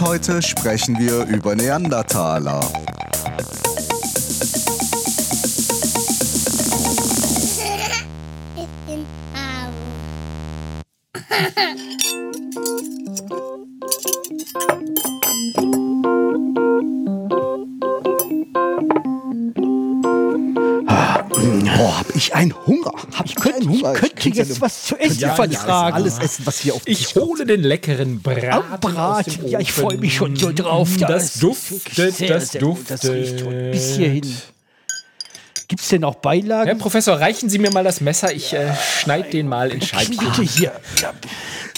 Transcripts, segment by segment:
Heute sprechen wir über Neandertaler. Boah, hab ich einen Hunger. Hab ich könnte- einen Hunger. ich könnte könnte jetzt eine- was zu essen ja, vertragen. Alles essen, was hier auf Ich hole den leckeren Braten. Braten. Ja, ich freue mich schon so drauf. Ja, Das ist duftet, sehr, das sehr gut. Das riecht schon duftet. bis hierhin. Gibt es denn auch Beilagen? Herr Professor, reichen Sie mir mal das Messer. Ich äh, schneide den mal in Scheibchen. Bitte hier. Ja,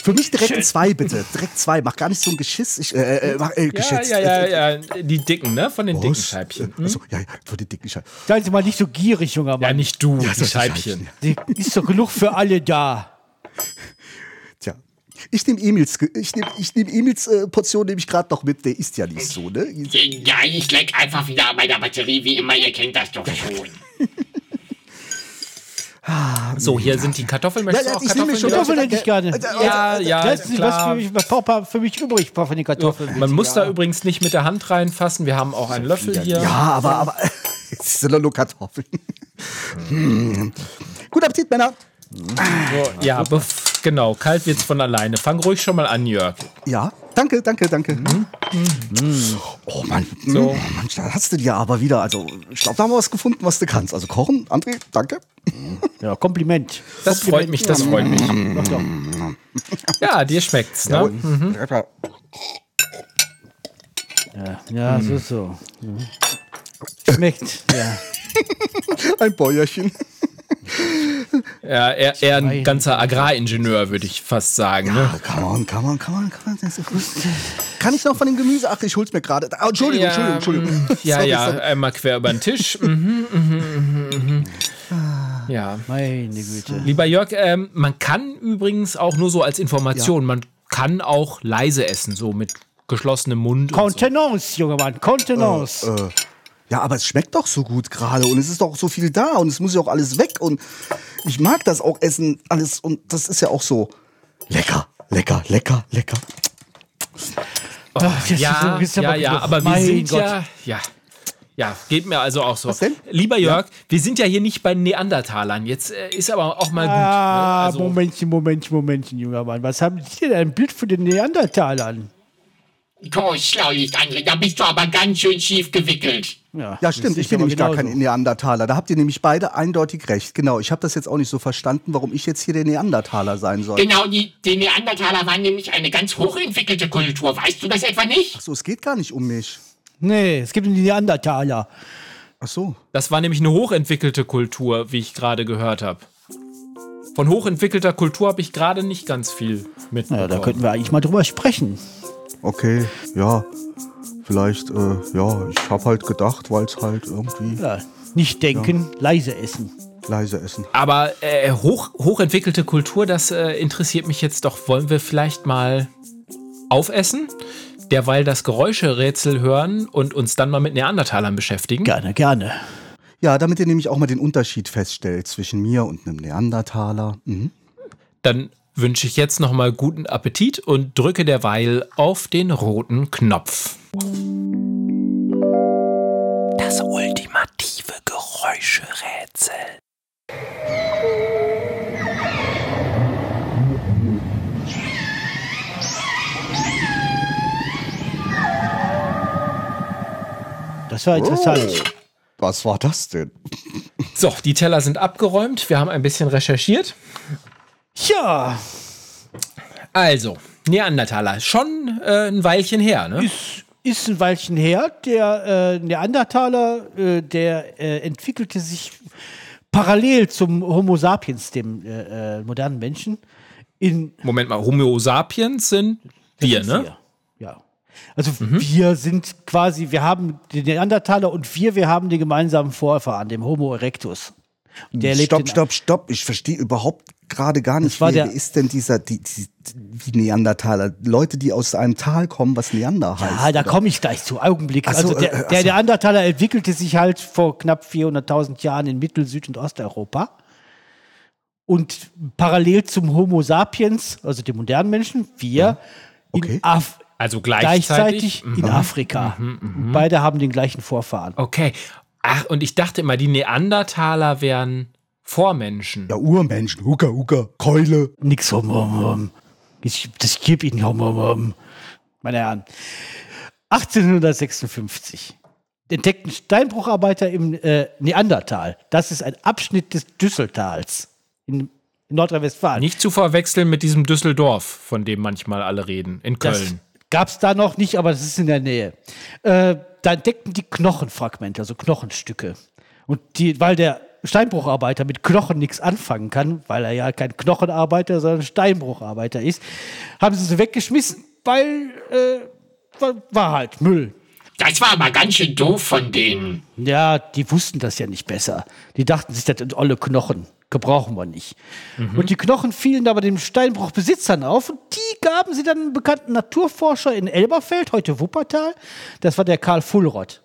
Für mich direkt zwei, bitte. Direkt zwei. Mach gar nicht so ein Geschiss. Ich, äh, äh, mach, äh, Ja, Geschiss. ja, ja, ja. Die dicken, ne? Von den dicken Was? Scheibchen. Ach so, ja, ja, für die dicken Scheibchen. Seien Sie mal nicht so gierig, junger Ja, Mann. nicht du, Ja, die das ist Scheibchen. Die- Ist doch genug für alle da. Tja. Ich nehme Emils, ich nehm, ich nehm Emils äh, Portion nehme ich gerade noch mit. Der ist ja nicht so, ne? Ja, ich leck einfach wieder an meiner Batterie, wie immer, ihr kennt das doch schon. So, hier sind die Kartoffeln. Möchtest Ja, du auch ich nehme Kartoffeln? schon- Kartoffeln ja, hätte ich gerne. Ja, ja, Das ist was für mich, Papa für mich übrig von den Kartoffeln. Man muss da übrigens nicht mit der Hand reinfassen. Wir haben auch einen Löffel hier. Ja, aber, aber jetzt sind doch nur Kartoffeln. Hm. Guten Appetit, Männer. So, ja, bef- genau. Kalt wird's von alleine. Fang ruhig schon mal an, Jörg. Ja, danke, danke, danke. Oh Mann, So. so. Mann, da hast du dir aber wieder, also ich glaube, da haben wir was gefunden, was du kannst. Also kochen, André, danke. Ja, Kompliment. Das freut mich, das freut mich. Doch. Ja, dir schmeckt's, ne? Mhm. Ja, ja so, so. Mhm. Schmeckt, ja. Ein Bäuerchen. Ja, er, er ein ganzer Agraringenieur, würde ich fast sagen. Ne? Man, kann man, kann man, kann man. Das ist gut. Kann ich noch von dem Gemüse? Ach, ich hol's mir gerade. Ah, Entschuldigung, Ja, Entschuldigung, Entschuldigung. Ja, Sorry, ja, sorry. einmal quer über den Tisch. Mhm, mhm, mhm, mhm. Ja. Meine Güte. Lieber Jörg, ähm, man kann übrigens auch nur so als Information, man kann auch leise essen, so mit geschlossenem Mund. und so. Contenance, junger Mann, Contenance. Äh, Ja, aber es schmeckt doch so gut gerade und es ist doch so viel da und es muss ja auch alles weg und ich mag das auch essen, alles und das ist ja auch so lecker, lecker, lecker, lecker. Ach, jetzt Ja, ja, ja, genug. aber wir sind Gott. ja, ja, ja, geht mir also auch so. Was denn? Lieber Jörg, wir sind ja hier nicht bei Neandertalern. Jetzt äh, ist aber auch mal gut. Ah, ne? Also, Momentchen, Momentchen, Momentchen, junger Mann. Was haben Sie denn ein Bild für den Neandertalern? Oh, Schlaulicht, André, da bist du aber ganz schön schief gewickelt. Ja, stimmt, ich bin nämlich gar kein Neandertaler. Da habt ihr nämlich beide eindeutig recht. Genau, ich habe das jetzt auch nicht so verstanden, warum ich jetzt hier der Neandertaler sein soll. Genau, die, die Neandertaler waren nämlich eine ganz hochentwickelte Kultur. Weißt du das etwa nicht? Ach so, es geht gar nicht um mich. Nee, es gibt die Neandertaler. Ach so. das war nämlich eine hochentwickelte Kultur, wie ich gerade gehört habe. Von hochentwickelter Kultur habe ich gerade nicht ganz viel mitbekommen. Ja, da könnten wir eigentlich mal drüber sprechen. Okay, ja. Vielleicht, äh, ja, ich habe halt gedacht, weil es halt irgendwie Ja, nicht denken, leise essen. leise essen. Aber äh, hoch, hochentwickelte Kultur, das äh, interessiert mich jetzt doch. Wollen wir vielleicht mal aufessen? Derweil das Geräuscherätsel hören und uns dann mal mit Neandertalern beschäftigen? Gerne, gerne. Ja, damit ihr nämlich auch mal den Unterschied feststellt zwischen mir und einem Neandertaler. Mhm. Dann wünsche ich jetzt noch mal guten Appetit und drücke derweil auf den roten Knopf. Das ultimative Geräuscherätsel. Das war interessant. Was war das denn? So, die Teller sind abgeräumt. Wir haben ein bisschen recherchiert. Tja, Also, Neandertaler, schon äh, ein Weilchen her, ne? ist, ist ein Weilchen her. Der äh, Neandertaler, äh, der äh, entwickelte sich parallel zum Homo sapiens, dem äh, äh, modernen Menschen, in Moment mal, Homo sapiens sind wir, ne? Ja. Also wir sind quasi, wir haben den Neandertaler und wir, wir haben den gemeinsamen Vorfahren, dem Homo erectus. Der stopp, stopp, stopp. Ich verstehe überhaupt gerade gar nicht, war wer, der- wer ist denn dieser, die, die, die Neandertaler? Leute, die aus einem Tal kommen, was Neander heißt. Ja, da komme ich gleich zu. Augenblick. So, also der, äh, der so. Neandertaler entwickelte sich halt vor knapp 400.000 Jahren in Mittel-, Süd- und Osteuropa. Und parallel zum Homo sapiens, also dem modernen Menschen, wir Okay. in Af Also gleichzeitig. gleichzeitig in Afrika. Und Beide haben den gleichen Vorfahren. Okay. Ach, und ich dachte immer, die Neandertaler wären Vormenschen. Ja, Urmenschen, Huka, Huka, Keule. Nix hum, hum, hum. Ich, das gib Ihnen hum, hum, hum. Meine Herren. 1856 entdeckten Steinbrucharbeiter im äh, Neandertal. Das ist ein Abschnitt des Düsseltals in, in Nordrhein-Westfalen. Nicht zu verwechseln mit diesem Düsseldorf, von dem manchmal alle reden, in Köln. gab es da noch nicht, aber das ist in der Nähe. Äh, da entdeckten die Knochenfragmente, also Knochenstücke. Und die, weil der Steinbrucharbeiter mit Knochen nichts anfangen kann, weil er ja kein Knochenarbeiter, sondern Steinbrucharbeiter ist, haben sie sie weggeschmissen, weil äh, war, war halt Müll. Das war aber ganz schön doof von denen. Ja, die wussten das ja nicht besser. Die dachten sich, das sind olle Knochen. Gebrauchen wir nicht. Und die Knochen fielen aber den Steinbruchbesitzern auf und die gaben sie dann einem bekannten Naturforscher in Elberfeld, heute Wuppertal. Das war der Karl Fullrott.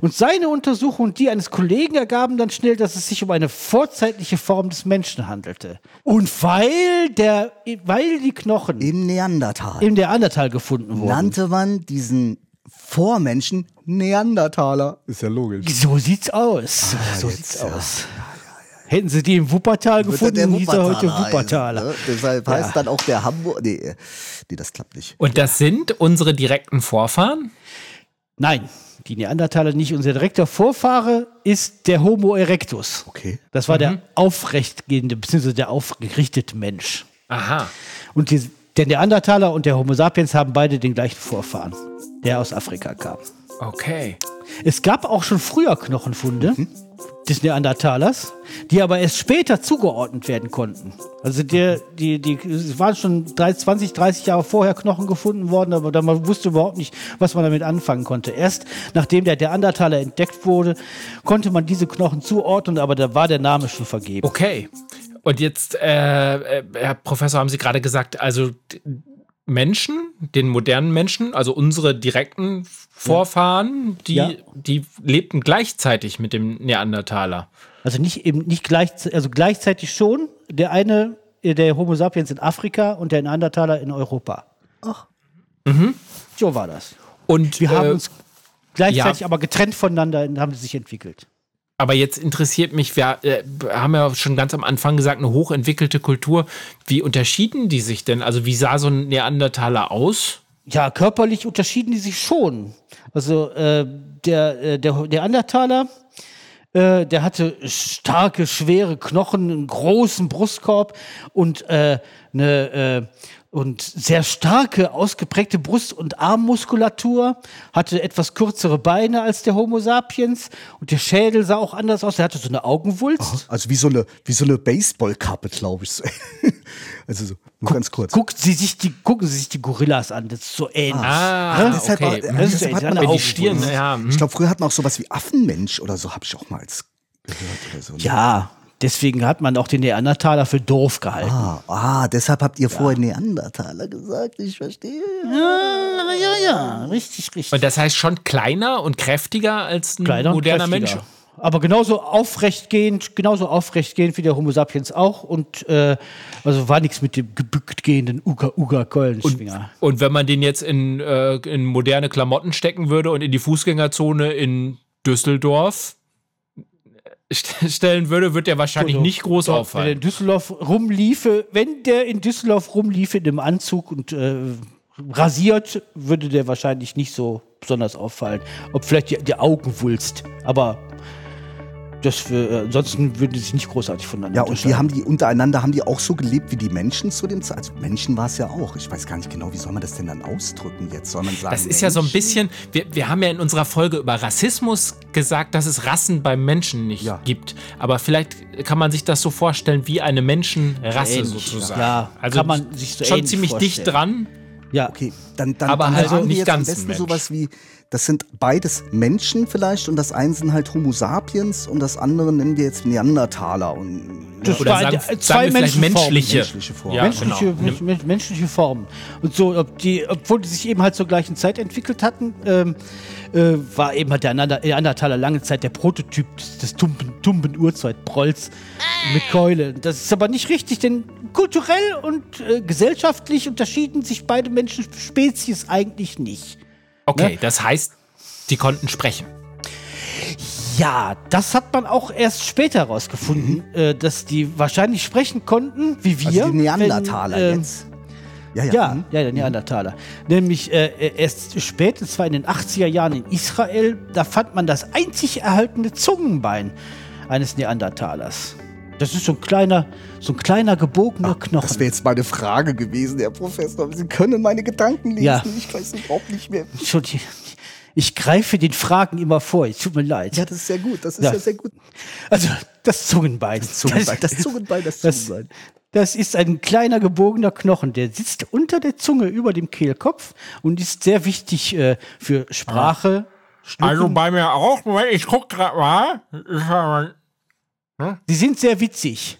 Und seine Untersuchung und die eines Kollegen ergaben dann schnell, dass es sich um eine vorzeitliche Form des Menschen handelte. Und weil, der, weil die Knochen Im Neandertal im Neandertal gefunden wurden. nannte man diesen Vormenschen Neandertaler. Ist ja logisch. So sieht's aus. so jetzt, sieht's ja. Hätten sie die im Wuppertal gefunden, hieß er heute Wuppertaler. heißen, ne? Deshalb heißt dann auch der Hamburg. Nee, nee, das klappt nicht. Und das sind unsere direkten Vorfahren? Nein, die Neandertaler nicht. Unser direkter Vorfahre ist der Homo erectus. Okay. Das war der aufrechtgehende, beziehungsweise der aufgerichtete Mensch. Aha. Und die, der Neandertaler und der Homo sapiens haben beide den gleichen Vorfahren, der aus Afrika kam. Okay. Es gab auch schon früher Knochenfunde des Neandertalers, die aber erst später zugeordnet werden konnten. Also der, die, die, es waren schon 30, 20, 30 Jahre vorher Knochen gefunden worden, aber man wusste überhaupt nicht, was man damit anfangen konnte. Erst nachdem der Neandertaler entdeckt wurde, konnte man diese Knochen zuordnen, aber da war der Name schon vergeben. Okay. Und jetzt, äh, äh, Herr Professor, haben Sie gerade gesagt, also Menschen, den modernen Menschen, also unsere direkten Vorfahren, die, Ja. die lebten gleichzeitig mit dem Neandertaler. Also nicht eben nicht gleich, also gleichzeitig schon. Der eine, äh, der Homo sapiens in Afrika und der Neandertaler in Europa. Ach. So war das. Und Wir haben äh, uns gleichzeitig ja. aber getrennt voneinander haben sie sich entwickelt. Aber jetzt interessiert mich, wir äh, haben ja schon ganz am Anfang gesagt, eine hochentwickelte Kultur. Wie unterschieden die sich denn? Also wie sah so ein Neandertaler aus? Ja, körperlich unterschieden die sich schon. Also äh, der, äh, der Neandertaler, äh, der hatte starke, schwere Knochen, einen großen Brustkorb und äh, eine äh, und sehr starke, ausgeprägte Brust- und Armmuskulatur, hatte etwas kürzere Beine als der Homo sapiens und der Schädel sah auch anders aus. Er hatte so eine Augenwulst. Also wie so eine, wie so eine Baseballkappe, glaube ich. so. also so, nur ganz kurz. Guckt sie sich die, gucken Sie sich die Gorillas an, das ist so ähnlich. Ah, deshalb okay. war- Das ist deshalb ja hat man eine auch die Stirn, ja. hm. Ich glaube, früher hat man auch sowas wie Affenmensch oder so, habe ich auch mal als gehört oder so. ne? Ja, deswegen hat man auch den Neandertaler für doof gehalten. Ah, ah, deshalb habt ihr vorher Neandertaler gesagt. Ich verstehe. Ja, ja, ja, richtig, richtig. Und das heißt schon kleiner und kräftiger als ein Kleiner und moderner kräftiger. Mensch. Aber genauso aufrechtgehend, genauso aufrechtgehend wie der Homo sapiens auch. Und äh, also war nichts mit dem gebückt gehenden Uga Uga Keulenschwinger. Und wenn man den jetzt in, äh, in moderne Klamotten stecken würde und in die Fußgängerzone in Düsseldorf stellen würde, wird der wahrscheinlich nicht groß Doch, Wenn der auffallen. in Düsseldorf rumliefe, wenn der in Düsseldorf rumliefe in einem Anzug und äh, rasiert, würde der wahrscheinlich nicht so besonders auffallen. Ob vielleicht die, die Augenwulst. Aber das für, äh, ansonsten würden die sich nicht großartig voneinander Ja, und unterscheiden. haben die untereinander, haben die auch so gelebt wie die Menschen zu dem Zeit? Also Menschen war es ja auch. Ich weiß gar nicht genau, wie soll man das denn dann ausdrücken jetzt? Soll man sagen, Das ist ja so ein bisschen, wir, wir haben ja in unserer Folge über Rassismus gesagt, dass es Rassen beim Menschen nicht Ja. gibt. Aber vielleicht kann man sich das so vorstellen wie eine Menschenrasse Ähnlich, sozusagen. ja. also Kann man sich so schon ziemlich dicht vorstellen. dran. Ja. Okay, dann, dann, Aber dann halt sagen wir nicht jetzt am besten Mensch. sowas wie, das sind beides Menschen vielleicht und das eine sind halt Homo sapiens und das andere nennen wir jetzt Neandertaler und Das Oder sagen, äh, sagen wir vielleicht Menschenformen. menschliche. menschliche Form. Ja, menschliche, genau. men- men- menschliche Formen. Und so, ob die, obwohl die sich eben halt zur gleichen Zeit entwickelt hatten, ähm, äh, war eben halt der Neander- Neandertaler lange Zeit der Prototyp des, tumben, tumben Urzeitprolls mit Keule. Das ist aber nicht richtig, denn kulturell und äh, gesellschaftlich unterschieden sich beide Menschenspezies eigentlich nicht. Okay, Ne? das heißt, die konnten sprechen. Ja, das hat man auch erst später herausgefunden, äh, dass die wahrscheinlich sprechen konnten, wie wir. Also die Neandertaler wenn, ähm, jetzt. Ja, ja. Ja, mhm. ja, der Neandertaler. Nämlich äh, erst spät, und zwar in den 80er Jahren in Israel, da fand man das einzig erhaltene Zungenbein eines Neandertalers. Das ist so ein kleiner, so ein kleiner gebogener Knochen. Das wäre jetzt meine Frage gewesen, Herr Professor. Sie können meine Gedanken lesen. Ja. Ich weiß überhaupt nicht mehr. Entschuldigung, ich greife den Fragen immer vor. Es tut mir leid. Ja, das ist sehr gut. Das ist Ja. ja, sehr gut. Also, das Zungenbein. Zungenbein, das Zungenbein, das Das, Zungenbein. das ist ein kleiner gebogener Knochen, der sitzt unter der Zunge über dem Kehlkopf und ist sehr wichtig äh, für Sprache. Schlucken. Also bei mir auch. Moment, ich guck grad mal. Ich habe- Sie sind sehr witzig.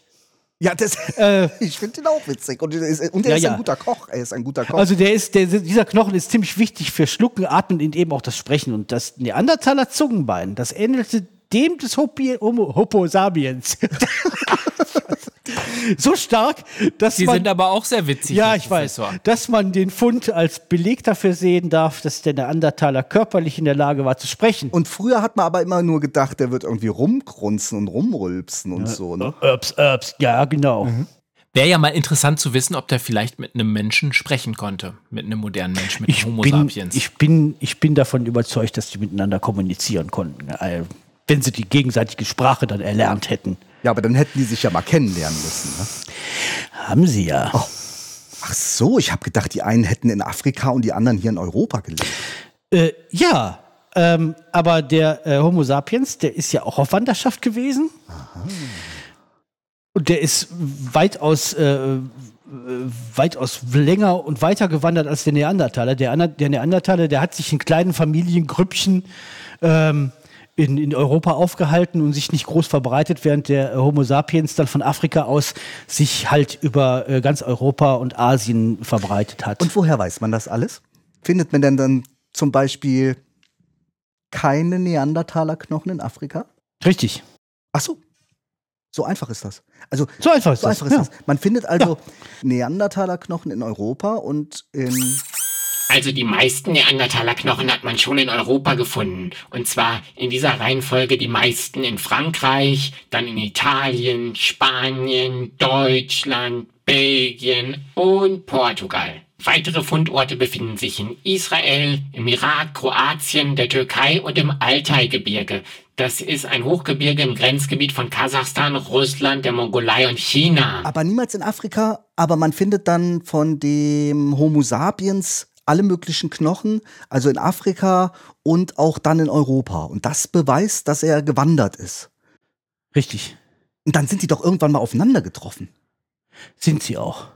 Ja, das, Äh, ich finde ihn auch witzig. Und, er ist- und er Ja, ist ja. ein guter Koch. Er ist ein guter Koch. Also der ist, der, dieser Knochen ist ziemlich wichtig für Schlucken, Atmen und eben auch das Sprechen. Und das Neandertaler Zungenbein, das ähnelte dem des Hopi, Homo, Homo sapiens. so stark, dass Die man, sind aber auch sehr witzig. ja, ich weiß, Professor. dass man den Fund als Beleg dafür sehen darf, dass der Neandertaler körperlich in der Lage war zu sprechen. und früher hat man aber immer nur gedacht, der wird irgendwie rumgrunzen und rumrülpsen und so. Ne? Ups, ups, ja, genau. Wäre ja mal interessant zu wissen, ob der vielleicht mit einem Menschen sprechen konnte. Mit einem modernen Menschen, mit Ich einem Homo bin, sapiens. ich, bin, ich bin davon überzeugt, dass die miteinander kommunizieren konnten. Äh, Wenn sie die gegenseitige Sprache dann erlernt hätten. Ja, aber dann hätten die sich ja mal kennenlernen müssen. Ne? Haben sie ja. Ach so, ich habe gedacht, die einen hätten in Afrika und die anderen hier in Europa gelebt. Äh, ja, ähm, aber der äh, Homo sapiens, der ist ja auch auf Wanderschaft gewesen. Und der ist weitaus, äh, äh, weitaus länger und weiter gewandert als der Neandertaler. Der, der Neandertaler, der hat sich in kleinen Familiengrüppchen ähm, in, in Europa aufgehalten und sich nicht groß verbreitet, während der äh, Homo sapiens dann von Afrika aus sich halt über äh, ganz Europa und Asien verbreitet hat. Und woher weiß man das alles? Findet man denn dann zum Beispiel keine Neandertaler-Knochen in Afrika? Richtig. Ach so. So einfach ist das. Also, So einfach ist so das. einfach ist ja. das. Man findet also Neandertaler-Knochen in Europa und in. Also die meisten Neandertaler-Knochen hat man schon in Europa gefunden. Und zwar in dieser Reihenfolge die meisten in Frankreich, dann in Italien, Spanien, Deutschland, Belgien und Portugal. Weitere Fundorte befinden sich in Israel, im Irak, Kroatien, der Türkei und im Altai-Gebirge. Das ist ein Hochgebirge im Grenzgebiet von Kasachstan, Russland, der Mongolei und China. Aber niemals in Afrika, aber man findet dann von dem Homo sapiens alle möglichen Knochen, also in Afrika und auch dann in Europa. Und das beweist, dass er gewandert ist. Richtig. Und dann sind die doch irgendwann mal aufeinander getroffen. Sind sie auch.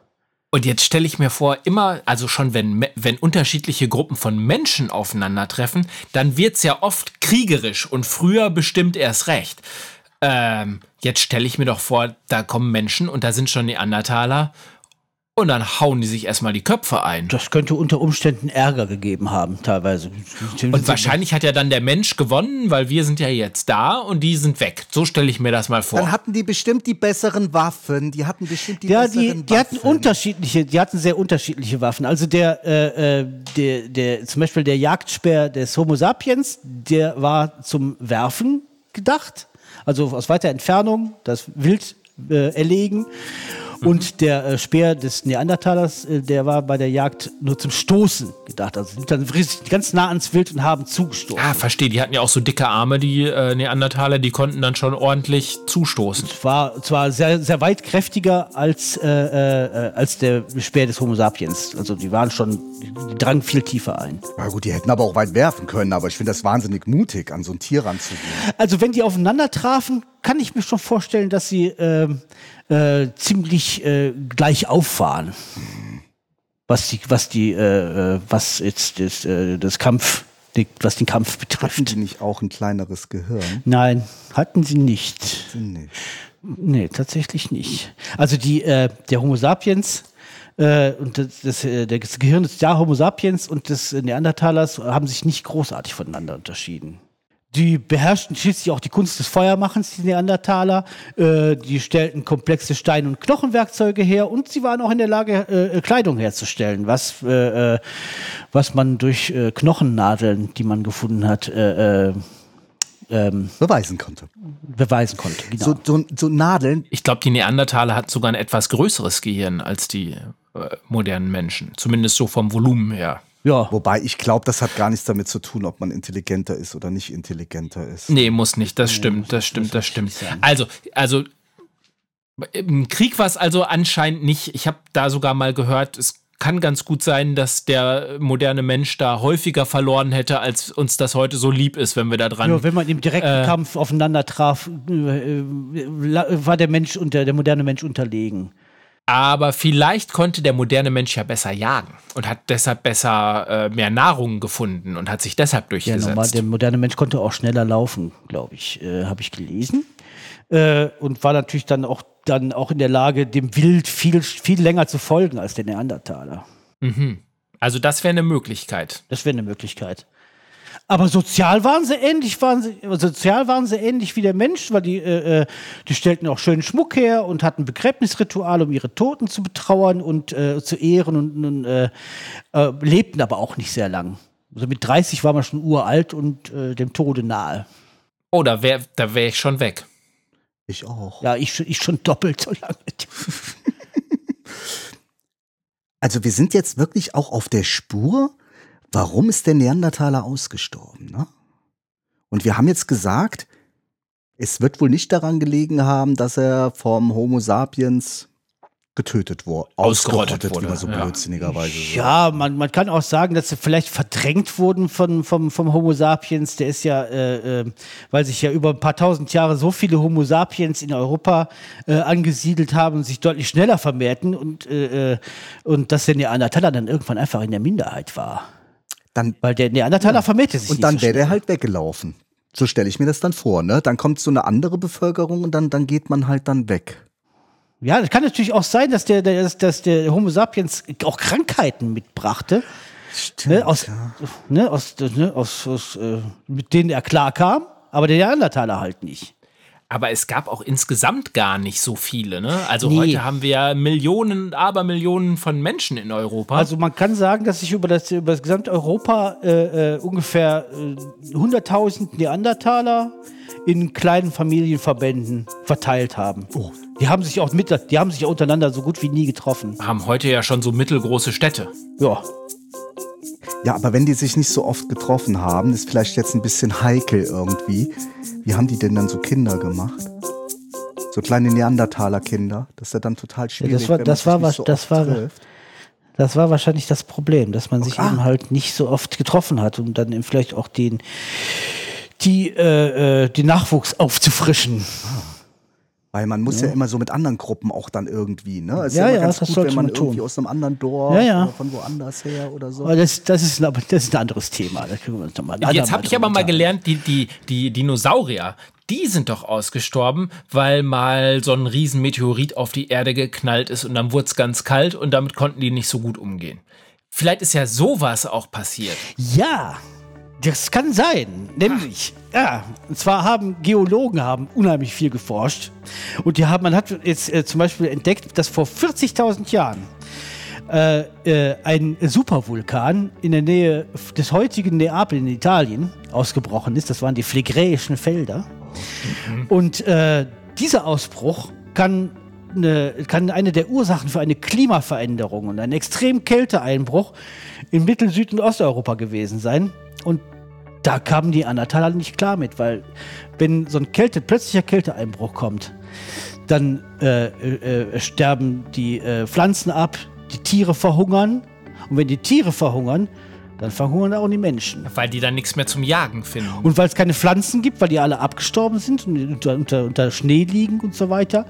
Und jetzt stelle ich mir vor, immer, also schon wenn, wenn unterschiedliche Gruppen von Menschen aufeinandertreffen, dann wird's ja oft kriegerisch und früher bestimmt erst recht. Ähm, jetzt stelle ich mir doch vor, da kommen Menschen und da sind schon Neandertaler und dann hauen die sich erstmal die Köpfe ein. Das könnte unter Umständen Ärger gegeben haben, teilweise. Und wahrscheinlich hat ja dann der Mensch gewonnen, weil wir sind ja jetzt da und die sind weg. So stelle ich mir das mal vor. Dann hatten die bestimmt die besseren Waffen. Die hatten bestimmt die ja, besseren die, die hatten Waffen. unterschiedliche, die hatten sehr unterschiedliche Waffen. Also der, äh, äh, der, der, zum Beispiel der Jagdspeer des Homo sapiens, der war zum Werfen gedacht, also aus weiter Entfernung das Wild äh, erlegen. Und der äh, Speer des Neandertalers, äh, der war bei der Jagd nur zum Stoßen gedacht. Also sind dann richtig ganz nah ans Wild und haben zugestoßen. Ah, verstehe. Die hatten ja auch so dicke Arme, die äh, Neandertaler, die konnten dann schon ordentlich zustoßen. war zwar sehr, sehr weit kräftiger als, äh, äh, als der Speer des Homo sapiens. Also die waren schon, die drangen viel tiefer ein. Na gut, die hätten aber auch weit werfen können, aber ich finde das wahnsinnig mutig, an so ein Tier ranzugehen. Also wenn die aufeinander trafen, kann ich mir schon vorstellen, dass sie ähm, äh, ziemlich äh, gleich auffahren. was die, was die, äh, äh, was jetzt das, äh, das Kampf, die, was den Kampf Hatten betrifft. die nicht auch ein kleineres Gehirn? Nein, hatten sie nicht. Nee. Nee, tatsächlich nicht. Also die, äh, der Homo sapiens und das, das, äh, das Gehirn des ja, Homo sapiens und des Neandertalers haben sich nicht großartig voneinander unterschieden. Die beherrschten schließlich auch die Kunst des Feuermachens, die Neandertaler. Äh, die stellten komplexe Stein- und Knochenwerkzeuge her und sie waren auch in der Lage, äh, Kleidung herzustellen, was, äh, äh, was man durch äh, Knochennadeln, die man gefunden hat, äh, äh, ähm, Beweisen konnte. beweisen konnte. Genau. So, so, so Nadeln, Ich glaube, die Neandertaler hatten sogar ein etwas größeres Gehirn als die äh, modernen Menschen. Zumindest so vom Volumen her. Ja. wobei ich glaube, das hat gar nichts damit zu tun, ob man intelligenter ist oder nicht intelligenter ist. Nee, muss nicht. Das stimmt, das stimmt, das stimmt. Also, also im Krieg war es also anscheinend nicht. Ich habe da sogar mal gehört, es kann ganz gut sein, dass der moderne Mensch da häufiger verloren hätte, als uns das heute so lieb ist, wenn wir da dran. Ja, wenn man im direkten Äh, Kampf aufeinander traf, äh, äh, war der Mensch unter der moderne Mensch unterlegen. Aber vielleicht konnte der moderne Mensch ja besser jagen und hat deshalb besser äh, mehr Nahrung gefunden und hat sich deshalb Ja, durchgesetzt. normal, der moderne Mensch konnte auch schneller laufen, glaube ich, äh, habe ich gelesen. Äh, und war natürlich dann auch, dann auch in der Lage, dem Wild viel, viel länger zu folgen als der Neandertaler. also das wäre eine Möglichkeit. Das wäre eine Möglichkeit. Aber sozial waren sie ähnlich, waren sie, sozial waren sie ähnlich wie der Mensch, weil die, äh, äh, die stellten auch schönen Schmuck her und hatten Begräbnisrituale, um ihre Toten zu betrauern und äh, zu ehren und, und äh, äh, lebten aber auch nicht sehr lang. Also mit 30 war man schon uralt und äh, dem Tode nahe. Oh, da wäre da wär ich schon weg. Ich auch. Ja, ich, ich schon doppelt so lange. Also wir sind jetzt wirklich auch auf der Spur, warum ist der Neandertaler ausgestorben? Ne? Und wir haben jetzt gesagt, es wird wohl nicht daran gelegen haben, dass er vom Homo sapiens getötet wurde, Ausgerottet ausgerottet, wurde, wie man so ja. blödsinnigerweise sagt. Ja, man, man kann auch sagen, dass sie vielleicht verdrängt wurden von, vom, vom Homo sapiens. Der ist ja, äh, äh, weil sich ja über ein paar tausend Jahre so viele Homo sapiens in Europa äh, angesiedelt haben und sich deutlich schneller vermehrten und, äh, äh, und dass der Neandertaler dann irgendwann einfach in der Minderheit war. Dann, Weil der Neandertaler vermehrte sich und dann wäre der halt weggelaufen. So stelle ich mir das dann vor. Ne? Dann kommt so eine andere Bevölkerung und dann, dann geht man halt dann weg. Ja, das kann natürlich auch sein, dass der, der, dass, dass der Homo sapiens auch Krankheiten mitbrachte. Ne, aus, ne, aus, ne, aus, aus, äh, mit denen er klarkam, aber der Neandertaler halt nicht. Aber es gab auch insgesamt gar nicht so viele. Ne? Also Nee. heute haben wir ja Millionen, Abermillionen von Menschen in Europa. Also man kann sagen, dass sich über das, über das gesamte Europa äh, äh, ungefähr äh, 100.000 Neandertaler in kleinen Familienverbänden verteilt haben. Die haben sich auch mit, die haben sich untereinander so gut wie nie getroffen. haben heute ja schon so mittelgroße Städte. Ja. Ja, aber wenn die sich nicht so oft getroffen haben, ist vielleicht jetzt ein bisschen heikel irgendwie. Wie haben die denn dann so Kinder gemacht? So kleine Neandertaler-Kinder. Das ist ja dann total schwierig. das war- das war was- so das war- trifft. Das war wahrscheinlich das Problem, dass man sich Ah. eben halt nicht so oft getroffen hat, um dann eben vielleicht auch den, die, äh, äh, den Nachwuchs aufzufrischen. Weil man muss ja. immer so mit anderen Gruppen auch dann irgendwie, ne? Es ist Ja, immer ja, ganz das gut, sollte wenn man man tun. irgendwie aus einem anderen Dorf Ja, ja. oder von woanders her oder so. Aber das, das, ist, ein- das ist ein anderes Thema. Da können wir uns noch mal ein Jetzt habe ich aber mal gelernt, die, die, die Dinosaurier, die sind doch ausgestorben, weil mal so ein Riesenmeteorit auf die Erde geknallt ist und dann wurde es ganz kalt und damit konnten die nicht so gut umgehen. Vielleicht ist ja sowas auch passiert. Ja, das kann sein. Nämlich, ja, und zwar haben Geologen haben unheimlich viel geforscht. Und die haben, man hat jetzt äh, zum Beispiel entdeckt, dass vor 40.000 Jahren äh, äh, ein Supervulkan in der Nähe des heutigen Neapel in Italien ausgebrochen ist. Das waren die Phlegräischen Felder. Und äh, dieser Ausbruch kann eine, kann eine der Ursachen für eine Klimaveränderung und einen extremen Kälteeinbruch in Mittel-, Süd- und Osteuropa gewesen sein. Und da kamen die Anataler nicht klar mit, weil wenn so ein Kälte, plötzlicher Kälteeinbruch kommt, dann äh, äh, äh, sterben die äh, Pflanzen ab, die Tiere verhungern. Und wenn die Tiere verhungern, dann verhungern auch die Menschen. Weil die dann nichts mehr zum Jagen finden. Und weil es keine Pflanzen gibt, weil die alle abgestorben sind und unter, unter, unter Schnee liegen und so weiter,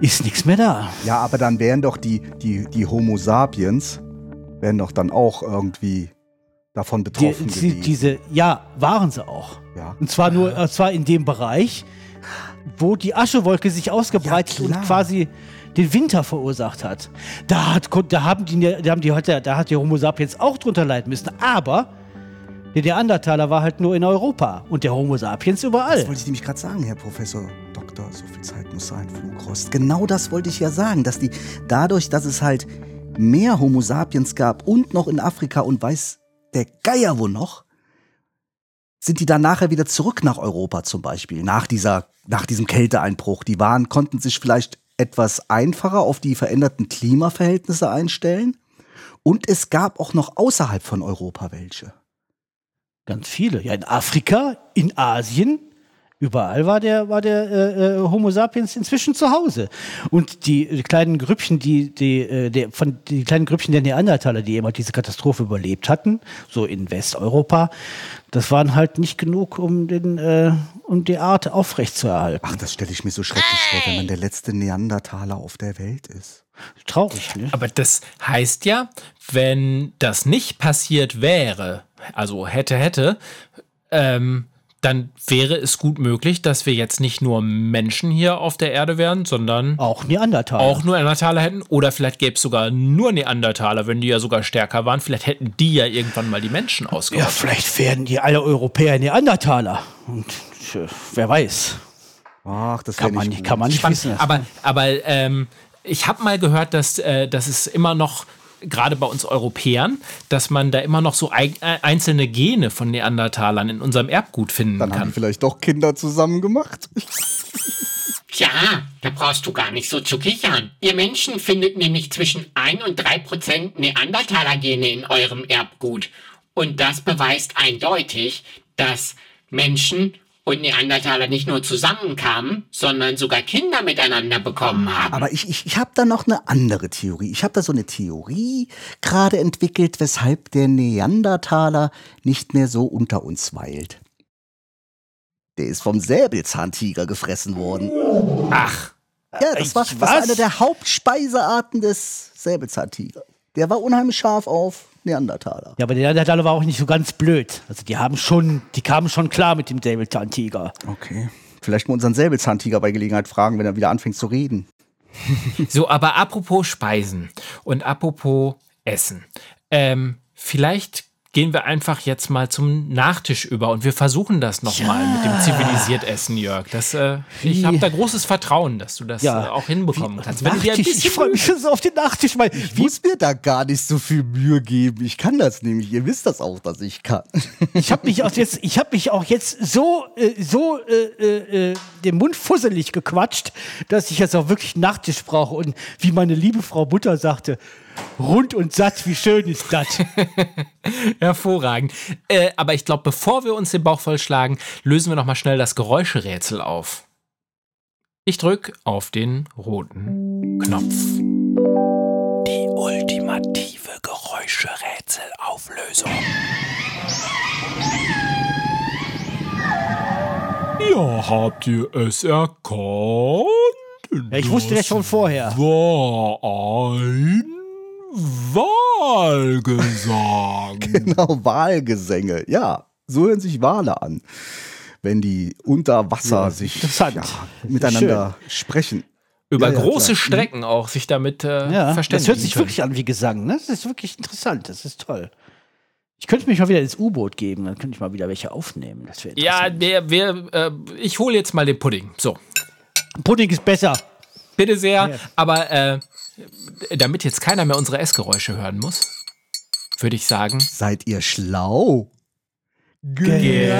ist nichts mehr da. Ja, aber dann wären doch die, die, die Homo sapiens, wären doch dann auch irgendwie davon Die, betroffen die, gewesen. diese, ja, waren sie auch. ja. Und zwar nur, äh, zwar in dem Bereich, wo die Aschewolke sich ausgebreitet Ja, und quasi den Winter verursacht hat. Da hat, da haben die, da haben die heute, da hat die Homo sapiens auch drunter leiden müssen. Aber der Neandertaler war halt nur in Europa und der Homo sapiens Das überall. wollte ich nämlich gerade sagen, Herr Professor Doktor, so viel Zeit muss sein, Flugrost. Genau das wollte ich ja sagen, dass die dadurch, dass es halt mehr Homo sapiens gab und noch in Afrika und weiß der Geier wo noch, sind die dann nachher wieder zurück nach Europa zum Beispiel, nach, dieser, nach diesem Kälteeinbruch. Die waren, konnten sich vielleicht etwas einfacher auf die veränderten Klimaverhältnisse einstellen. Und es gab auch noch außerhalb von Europa welche. Ganz viele. Ja, in Afrika, in Asien, überall war der, war der äh, äh, Homo sapiens inzwischen zu Hause. Und die, äh, kleinen Grüppchen, die, die, äh, der, von, die kleinen Grüppchen der Neandertaler, die immer diese Katastrophe überlebt hatten, so in Westeuropa, das waren halt nicht genug, um, den, äh, um die Art aufrechtzuerhalten. Ach, das stelle ich mir so schrecklich vor, wenn man der letzte Neandertaler auf der Welt ist. Traurig, ne? Aber das heißt ja, wenn das nicht passiert wäre, also hätte, hätte, ähm, dann wäre es gut möglich, dass wir jetzt nicht nur Menschen hier auf der Erde wären, sondern Auch Neandertaler. auch nur Neandertaler hätten. Oder vielleicht gäbe es sogar nur Neandertaler, wenn die ja sogar stärker waren. Vielleicht hätten die ja irgendwann mal die Menschen ja, ausgerottet. vielleicht werden die alle Europäer Neandertaler. Und wer weiß. Ach, das Kann man nicht nicht, gut. kann man nicht Spannend. wissen. Aber, aber ähm, ich habe mal gehört, dass, äh, dass es immer noch, gerade bei uns Europäern, dass man da immer noch so äh, einzelne Gene von Neandertalern in unserem Erbgut finden Dann haben kann. die vielleicht doch Kinder zusammen gemacht. Tja, da brauchst du gar nicht so zu kichern. Ihr Menschen findet nämlich zwischen 1 und 3 Prozent Neandertaler-Gene in eurem Erbgut. Und das beweist eindeutig, dass Menschen und Neandertaler nicht nur zusammenkamen, sondern sogar Kinder miteinander bekommen haben. Aber ich, ich, ich habe da noch eine andere Theorie. Ich habe da so eine Theorie gerade entwickelt, weshalb der Neandertaler nicht mehr so unter uns weilt. Der ist vom Säbelzahntiger gefressen worden. Ach, Ja, das war, das war was? eine der Hauptspeisearten des Säbelzahntigers. Der war unheimlich scharf auf Neandertaler. Ja, aber der Neandertaler war auch nicht so ganz blöd. Also die haben schon, die kamen schon klar mit dem Säbelzahntiger. Okay. Vielleicht mal unseren Säbelzahntiger bei Gelegenheit fragen, wenn er wieder anfängt zu reden. so, aber apropos Speisen und apropos Essen. Ähm, vielleicht gehen wir einfach jetzt mal zum Nachtisch über und wir versuchen das nochmal mit dem zivilisiert Essen, Jörg. Das, äh, ich Wie- habe da großes Vertrauen, dass du das Ja. äh, auch hinbekommen kannst. Dir ein Nachtisch, ich freue mich schon so auf den Nachtisch. Weil, Ich wie, muss mir da gar nicht so viel Mühe geben. Ich kann das nämlich. Ihr wisst das auch, dass ich kann. ich habe mich auch jetzt, ich habe mich auch jetzt so, äh, so äh, äh, äh, den Mund fusselig gequatscht, dass ich jetzt auch wirklich Nachtisch brauche. Und wie meine liebe Frau Mutter sagte, rund und satt, wie schön ist das? Hervorragend. Äh, aber ich glaube, bevor wir uns den Bauch vollschlagen, lösen wir noch mal schnell das Geräuscherätsel auf. Ich drück auf den roten Knopf. Die ultimative Geräuscherätselauflösung. Ja, habt ihr es erkannt? Ich wusste das schon vorher. war ein Wahlgesang. Genau, Wahlgesänge. Ja, so hören sich Wale an. Wenn die unter Wasser sich interessant. ja, miteinander sprechen. Über Ja, ja, große klar. Strecken auch sich damit äh, Ja, das verständigen hört sich können. wirklich an wie Gesang. Ne? Das ist wirklich interessant. Das ist toll. Ich könnte mich mal wieder ins U-Boot geben, dann könnte ich mal wieder welche aufnehmen. Das Ja, der, wer, äh, ich hole jetzt mal den Pudding. So, Pudding ist besser. bitte sehr. Aber äh, damit jetzt keiner mehr unsere Essgeräusche hören muss, würde ich sagen, Seid ihr schlau? Genau.